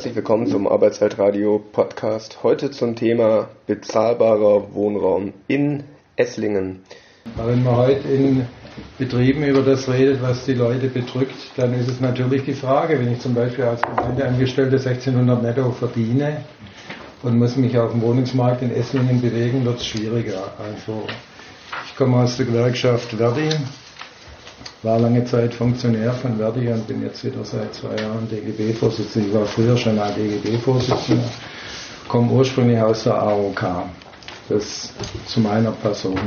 Herzlich willkommen zum Arbeitsweltradio Podcast. Heute zum Thema bezahlbarer Wohnraum in Esslingen. Wenn man heute in Betrieben über das redet, was die Leute bedrückt, dann ist es natürlich die Frage, wenn ich zum Beispiel als Gemeindeangestellte 1600 netto verdiene und muss mich auf dem Wohnungsmarkt in Esslingen bewegen, wird es schwieriger. Also ich komme aus der Gewerkschaft Verdi, war lange Zeit Funktionär von Verdi und bin jetzt wieder seit zwei Jahren DGB-Vorsitzender. Ich war früher schon mal DGB-Vorsitzender, komme ursprünglich aus der AOK. Das zu meiner Person.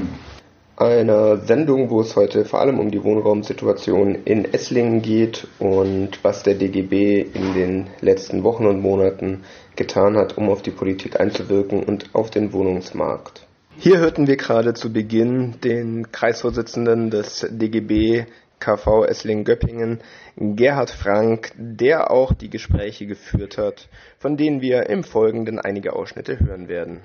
Einer Sendung, wo es heute vor allem um die Wohnraumsituation in Esslingen geht und was der DGB in den letzten Wochen und Monaten getan hat, um auf die Politik einzuwirken und auf den Wohnungsmarkt. Hier hörten wir gerade zu Beginn den Kreisvorsitzenden des DGB KV Esslingen-Göppingen, Gerhard Frank, der auch die Gespräche geführt hat, von denen wir im Folgenden einige Ausschnitte hören werden.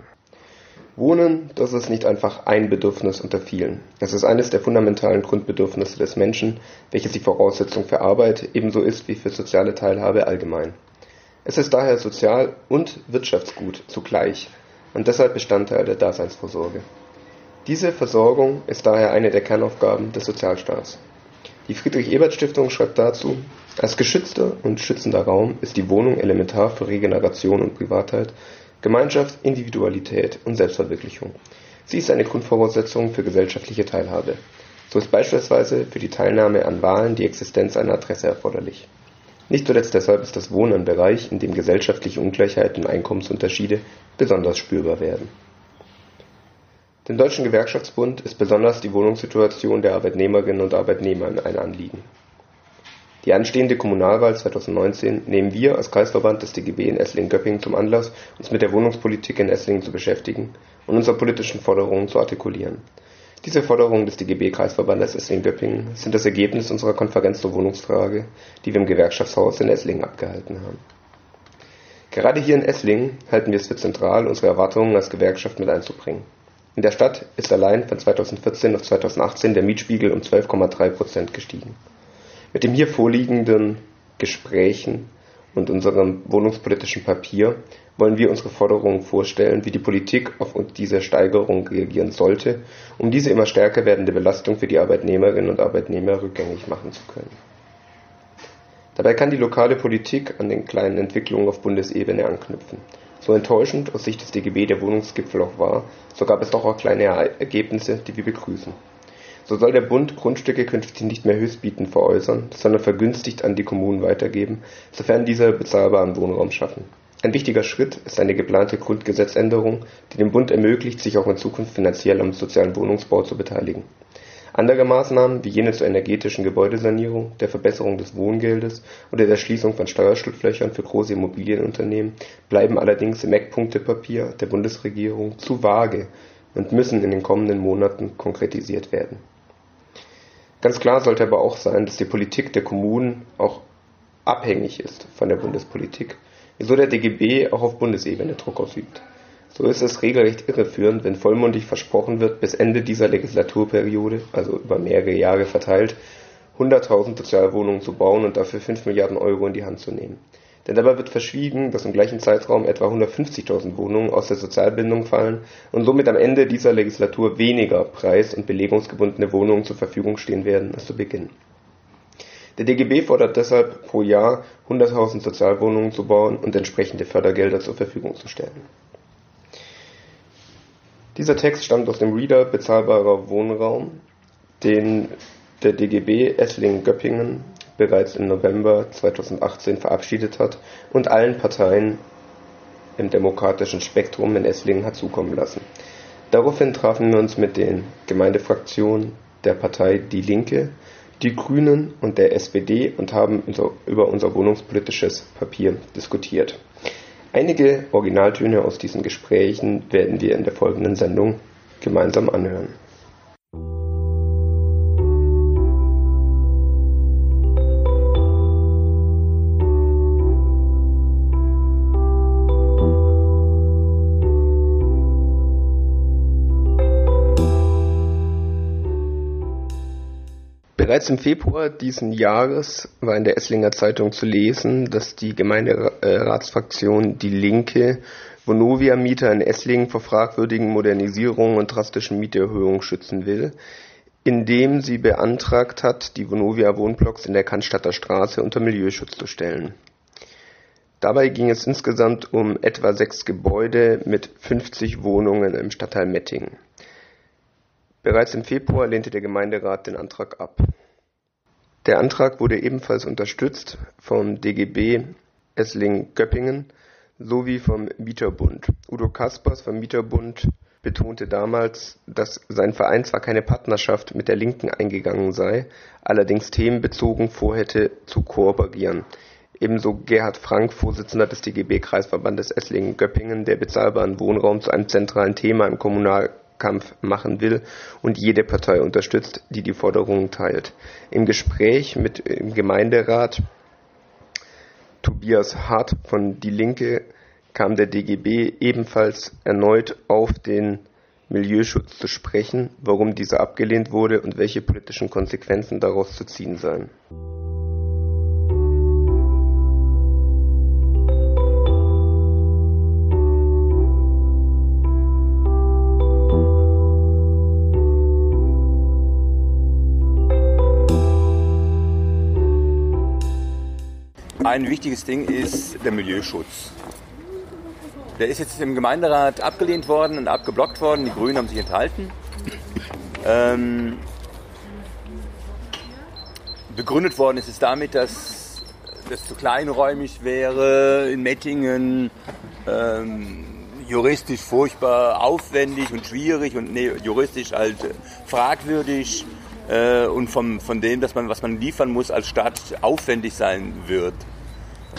Wohnen, das ist nicht einfach ein Bedürfnis unter vielen. Es ist eines der fundamentalen Grundbedürfnisse des Menschen, welches die Voraussetzung für Arbeit ebenso ist wie für soziale Teilhabe allgemein. Es ist daher Sozial- und Wirtschaftsgut zugleich und deshalb Bestandteil der Daseinsvorsorge. Diese Versorgung ist daher eine der Kernaufgaben des Sozialstaats. Die Friedrich-Ebert-Stiftung schreibt dazu, als geschützter und schützender Raum ist die Wohnung elementar für Regeneration und Privatheit, Gemeinschaft, Individualität und Selbstverwirklichung. Sie ist eine Grundvoraussetzung für gesellschaftliche Teilhabe. So ist beispielsweise für die Teilnahme an Wahlen die Existenz einer Adresse erforderlich. Nicht zuletzt deshalb ist das Wohnen ein Bereich, in dem gesellschaftliche Ungleichheiten und Einkommensunterschiede besonders spürbar werden. Dem Deutschen Gewerkschaftsbund ist besonders die Wohnungssituation der Arbeitnehmerinnen und Arbeitnehmer ein Anliegen. Die anstehende Kommunalwahl 2019 nehmen wir als Kreisverband des DGB in Esslingen-Göppingen zum Anlass, uns mit der Wohnungspolitik in Esslingen zu beschäftigen und unsere politischen Forderungen zu artikulieren. Diese Forderungen des DGB-Kreisverbandes Esslingen-Göppingen sind das Ergebnis unserer Konferenz zur Wohnungsfrage, die wir im Gewerkschaftshaus in Esslingen abgehalten haben. Gerade hier in Esslingen halten wir es für zentral, unsere Erwartungen als Gewerkschaft mit einzubringen. In der Stadt ist allein von 2014 auf 2018 der Mietspiegel um 12,3 Prozent gestiegen. Mit dem hier vorliegenden Gesprächen und unserem wohnungspolitischen Papier wollen wir unsere Forderungen vorstellen, wie die Politik auf diese Steigerung reagieren sollte, um diese immer stärker werdende Belastung für die Arbeitnehmerinnen und Arbeitnehmer rückgängig machen zu können. Dabei kann die lokale Politik an den kleinen Entwicklungen auf Bundesebene anknüpfen. So enttäuschend aus Sicht des DGB der Wohnungsgipfel auch war, so gab es doch auch kleine Ergebnisse, die wir begrüßen. So soll der Bund Grundstücke künftig nicht mehr höchstbietend veräußern, sondern vergünstigt an die Kommunen weitergeben, sofern diese bezahlbaren Wohnraum schaffen. Ein wichtiger Schritt ist eine geplante Grundgesetzänderung, die dem Bund ermöglicht, sich auch in Zukunft finanziell am sozialen Wohnungsbau zu beteiligen. Andere Maßnahmen, wie jene zur energetischen Gebäudesanierung, der Verbesserung des Wohngeldes oder der Schließung von Steuerschlupflöchern für große Immobilienunternehmen, bleiben allerdings im Eckpunktepapier der Bundesregierung zu vage und müssen in den kommenden Monaten konkretisiert werden. Ganz klar sollte aber auch sein, dass die Politik der Kommunen auch abhängig ist von der Bundespolitik, wieso der DGB auch auf Bundesebene Druck ausübt. So ist es regelrecht irreführend, wenn vollmundig versprochen wird, bis Ende dieser Legislaturperiode, also über mehrere Jahre verteilt, 100.000 Sozialwohnungen zu bauen und dafür 5 Milliarden Euro in die Hand zu nehmen. Denn dabei wird verschwiegen, dass im gleichen Zeitraum etwa 150.000 Wohnungen aus der Sozialbindung fallen und somit am Ende dieser Legislatur weniger preis- und belegungsgebundene Wohnungen zur Verfügung stehen werden als zu Beginn. Der DGB fordert deshalb pro Jahr 100.000 Sozialwohnungen zu bauen und entsprechende Fördergelder zur Verfügung zu stellen. Dieser Text stammt aus dem Reader Bezahlbarer Wohnraum, den der DGB Esslingen-Göppingen bereits im November 2018 verabschiedet hat und allen Parteien im demokratischen Spektrum in Esslingen hat zukommen lassen. Daraufhin trafen wir uns mit den Gemeindefraktionen der Partei Die Linke, die Grünen und der SPD und haben über unser wohnungspolitisches Papier diskutiert. Einige Originaltöne aus diesen Gesprächen werden wir in der folgenden Sendung gemeinsam anhören. Bereits im Februar diesen Jahres war in der Esslinger Zeitung zu lesen, dass die Gemeinderatsfraktion Die Linke Vonovia-Mieter in Esslingen vor fragwürdigen Modernisierungen und drastischen Mieterhöhungen schützen will, indem sie beantragt hat, die Vonovia-Wohnblocks in der Cannstatter Straße unter Milieuschutz zu stellen. Dabei ging es insgesamt um etwa sechs Gebäude mit 50 Wohnungen im Stadtteil Mettingen. Bereits im Februar lehnte der Gemeinderat den Antrag ab. Der Antrag wurde ebenfalls unterstützt vom DGB Esslingen-Göppingen sowie vom Mieterbund. Udo Kaspers vom Mieterbund betonte damals, dass sein Verein zwar keine Partnerschaft mit der Linken eingegangen sei, allerdings themenbezogen vorhätte zu kooperieren. Ebenso Gerhard Frank, Vorsitzender des DGB-Kreisverbandes Esslingen-Göppingen, der bezahlbaren Wohnraum zu einem zentralen Thema im Kommunal Kampf machen will und jede Partei unterstützt, die die Forderungen teilt. Im Gespräch mit dem Gemeinderat Tobias Hart von Die Linke kam der DGB ebenfalls erneut auf den Milieuschutz zu sprechen, warum dieser abgelehnt wurde und welche politischen Konsequenzen daraus zu ziehen seien. Ein wichtiges Ding ist der Milieuschutz. Der ist jetzt im Gemeinderat abgelehnt worden und abgeblockt worden. Die Grünen haben sich enthalten. Ähm, begründet worden ist es damit, dass das zu kleinräumig wäre in Mettingen, ähm, juristisch furchtbar aufwendig und schwierig und nee, juristisch halt fragwürdig äh, und vom, von dem, dass man, was man liefern muss als Stadt, aufwendig sein wird.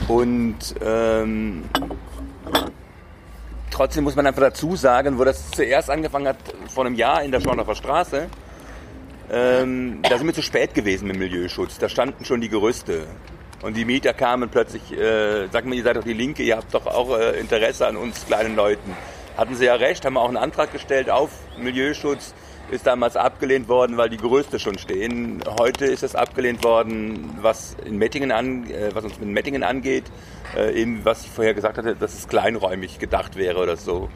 Und ähm, trotzdem muss man einfach dazu sagen, wo das zuerst angefangen hat, vor einem Jahr in der Schorndorfer Straße, ähm, da sind wir zu spät gewesen mit Milieuschutz. Da standen schon die Gerüste. Und die Mieter kamen plötzlich, äh, sagt mir, ihr seid doch die Linke, ihr habt doch auch äh, Interesse an uns kleinen Leuten. Hatten sie ja recht, haben wir auch einen Antrag gestellt auf Milieuschutz ist damals abgelehnt worden, weil die Gerüste schon stehen. Heute ist es abgelehnt worden, was in Mettingen an, äh, was uns mit Mettingen angeht, äh, eben was ich vorher gesagt hatte, dass es kleinräumig gedacht wäre oder so.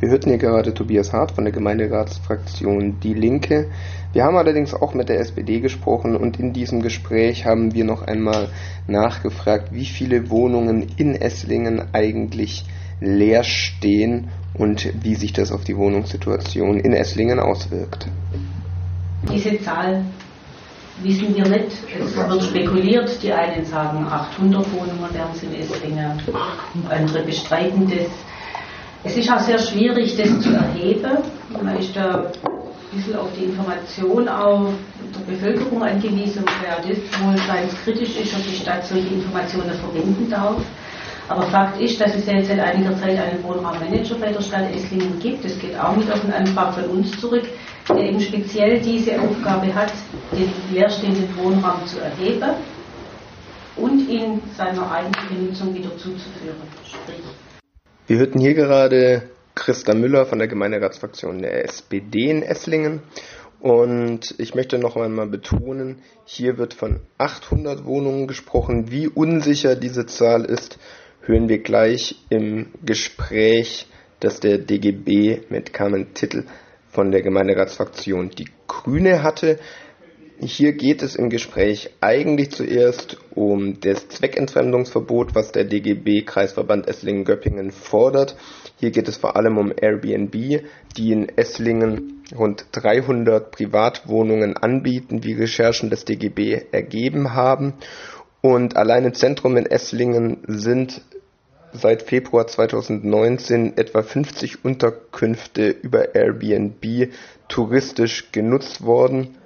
Wir hörten hier gerade Tobias Hart von der Gemeinderatsfraktion Die Linke. Wir haben allerdings auch mit der SPD gesprochen und in diesem Gespräch haben wir noch einmal nachgefragt, wie viele Wohnungen in Esslingen eigentlich leer stehen und wie sich das auf die Wohnungssituation in Esslingen auswirkt. Diese Zahl wissen wir nicht. Es wird spekuliert. Die einen sagen 800 Wohnungen wären es in Esslingen, andere bestreiten das. Es ist auch sehr schwierig, das zu erheben. Man ist da ein bisschen auf die Information auch der Bevölkerung angewiesen, wer das wohl kritisch ist, ob die Stadt solche Informationen verwenden darf. Aber Fakt ist, dass es jetzt seit einiger Zeit einen Wohnraummanager bei der Stadt Esslingen gibt. Das geht auch mit auf einen Antrag von uns zurück, der eben speziell diese Aufgabe hat, den leerstehenden Wohnraum zu erheben und ihn seiner eigentlichen Nutzung wieder zuzuführen. Sprich. Wir hörten hier gerade Christa Müller von der Gemeinderatsfraktion der SPD in Esslingen. Und ich möchte noch einmal betonen, hier wird von 800 Wohnungen gesprochen. Wie unsicher diese Zahl ist, hören wir gleich im Gespräch, das der DGB mit Carmen Tittel von der Gemeinderatsfraktion Die Grüne hatte. Hier geht es im Gespräch eigentlich zuerst um das Zweckentfremdungsverbot, was der DGB Kreisverband Esslingen-Göppingen fordert. Hier geht es vor allem um Airbnb, die in Esslingen rund 300 Privatwohnungen anbieten, wie Recherchen des DGB ergeben haben. Und allein im Zentrum in Esslingen sind seit Februar 2019 etwa 50 Unterkünfte über Airbnb touristisch genutzt worden.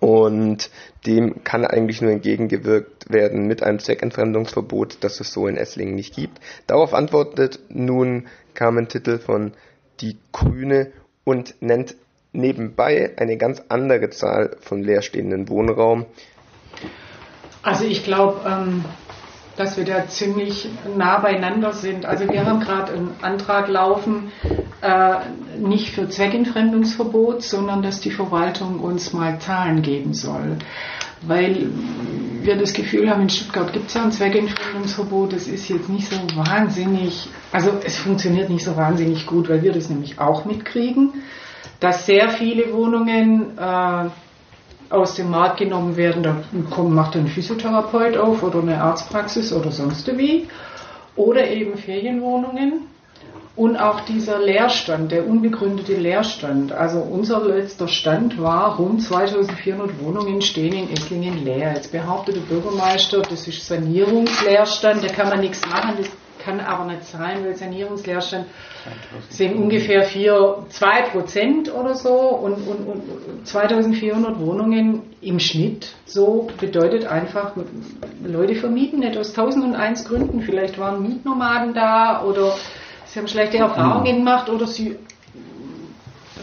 Und dem kann eigentlich nur entgegengewirkt werden mit einem Zweckentfremdungsverbot, das es so in Esslingen nicht gibt. Darauf antwortet nun Carmen Titel von Die Grüne und nennt nebenbei eine ganz andere Zahl von leerstehenden Wohnraum. Also ich glaube, ähm, dass wir da ziemlich nah beieinander sind. Also wir haben gerade einen Antrag laufen äh, nicht für Zweckentfremdungsverbot, sondern dass die Verwaltung uns mal Zahlen geben soll. Weil wir das Gefühl haben, in Stuttgart gibt es ja ein Zweckentfremdungsverbot, das ist jetzt nicht so wahnsinnig, also es funktioniert nicht so wahnsinnig gut, weil wir das nämlich auch mitkriegen, dass sehr viele Wohnungen äh, aus dem Markt genommen werden, da macht ein Physiotherapeut auf oder eine Arztpraxis oder sonst wie. Oder eben Ferienwohnungen. Und auch dieser Leerstand, der unbegründete Leerstand. Also unser letzter Stand war, rund 2400 Wohnungen stehen in Esslingen leer. Jetzt behauptet der Bürgermeister, das ist Sanierungsleerstand, da kann man nichts machen, das kann aber nicht sein, weil Sanierungsleerstand sind ungefähr 4, 2 Prozent oder so und, und, und 2400 Wohnungen im Schnitt. So bedeutet einfach, Leute vermieten nicht aus 1001 Gründen. Vielleicht waren Mietnomaden da oder sie haben schlechte Erfahrungen mhm. gemacht oder sie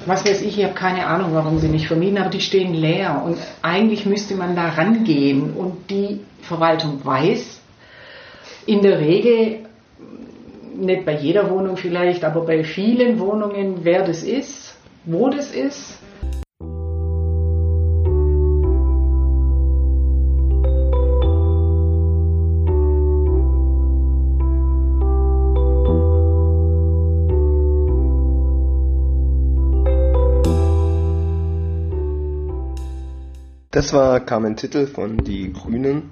was weiß ich, ich habe keine Ahnung, warum sie nicht vermieten, aber die stehen leer. Und eigentlich müsste man da rangehen und die Verwaltung weiß in der Regel, nicht bei jeder Wohnung vielleicht, aber bei vielen Wohnungen, wer das ist, wo das ist. Das war Carmen Titel von Die Grünen.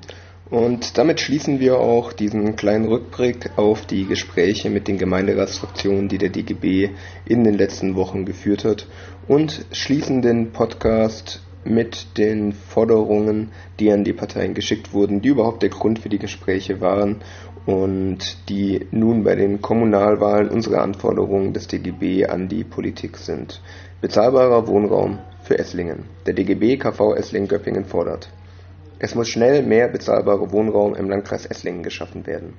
Und damit schließen wir auch diesen kleinen Rückblick auf die Gespräche mit den Gemeinderatsfraktionen, die der DGB in den letzten Wochen geführt hat und schließen den Podcast mit den Forderungen, die an die Parteien geschickt wurden, die überhaupt der Grund für die Gespräche waren und die nun bei den Kommunalwahlen unsere Anforderungen des DGB an die Politik sind. Bezahlbarer Wohnraum für Esslingen. Der DGB KV Esslingen-Göppingen fordert es muss schnell mehr bezahlbarer Wohnraum im Landkreis Esslingen geschaffen werden.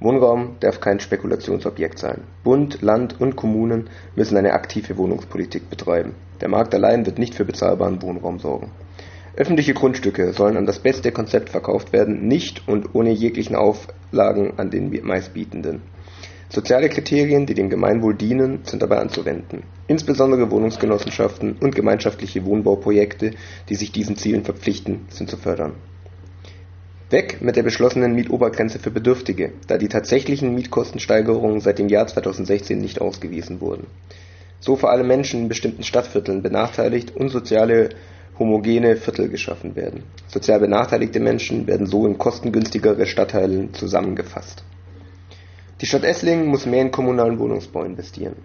Wohnraum darf kein Spekulationsobjekt sein. Bund, Land und Kommunen müssen eine aktive Wohnungspolitik betreiben. Der Markt allein wird nicht für bezahlbaren Wohnraum sorgen. Öffentliche Grundstücke sollen an das beste Konzept verkauft werden, nicht und ohne jeglichen Auflagen an den Meistbietenden. Soziale Kriterien, die dem Gemeinwohl dienen, sind dabei anzuwenden. Insbesondere Wohnungsgenossenschaften und gemeinschaftliche Wohnbauprojekte, die sich diesen Zielen verpflichten, sind zu fördern. Weg mit der beschlossenen Mietobergrenze für Bedürftige, da die tatsächlichen Mietkostensteigerungen seit dem Jahr 2016 nicht ausgewiesen wurden. So vor allem Menschen in bestimmten Stadtvierteln benachteiligt und soziale homogene Viertel geschaffen werden. Sozial benachteiligte Menschen werden so in kostengünstigere Stadtteilen zusammengefasst die Stadt Esslingen muss mehr in kommunalen Wohnungsbau investieren.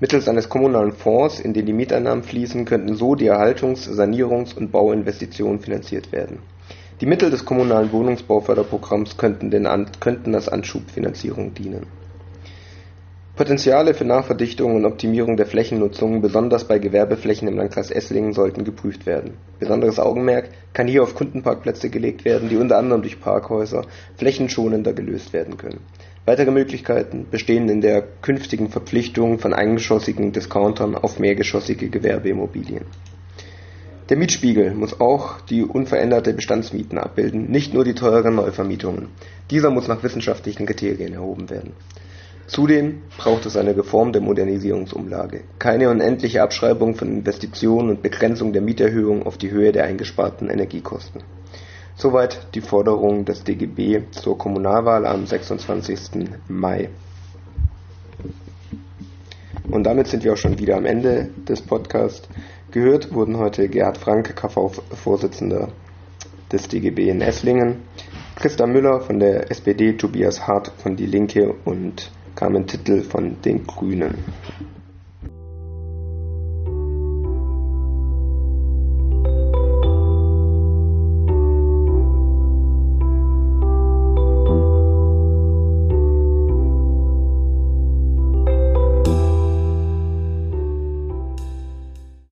Mittels eines kommunalen Fonds, in den die Mieteinnahmen fließen, könnten so die Erhaltungs-, Sanierungs- und Bauinvestitionen finanziert werden. Die Mittel des kommunalen Wohnungsbauförderprogramms könnten, den, könnten als Anschubfinanzierung dienen. Potenziale für Nachverdichtung und Optimierung der Flächennutzung, besonders bei Gewerbeflächen im Landkreis Esslingen, sollten geprüft werden. Besonderes Augenmerk kann hier auf Kundenparkplätze gelegt werden, die unter anderem durch Parkhäuser flächenschonender gelöst werden können. Weitere Möglichkeiten bestehen in der künftigen Verpflichtung von eingeschossigen Discountern auf mehrgeschossige Gewerbeimmobilien. Der Mietspiegel muss auch die unveränderte Bestandsmieten abbilden, nicht nur die teuren Neuvermietungen. Dieser muss nach wissenschaftlichen Kriterien erhoben werden. Zudem braucht es eine Reform der Modernisierungsumlage, keine unendliche Abschreibung von Investitionen und Begrenzung der Mieterhöhung auf die Höhe der eingesparten Energiekosten Soweit die Forderung des DGB zur Kommunalwahl am 26. Mai. Und damit sind wir auch schon wieder am Ende des Podcasts. Gehört wurden heute Gerhard Frank, KV-Vorsitzender des DGB in Esslingen, Christa Müller von der SPD, Tobias Hart von Die Linke und Carmen Tittel von den Grünen.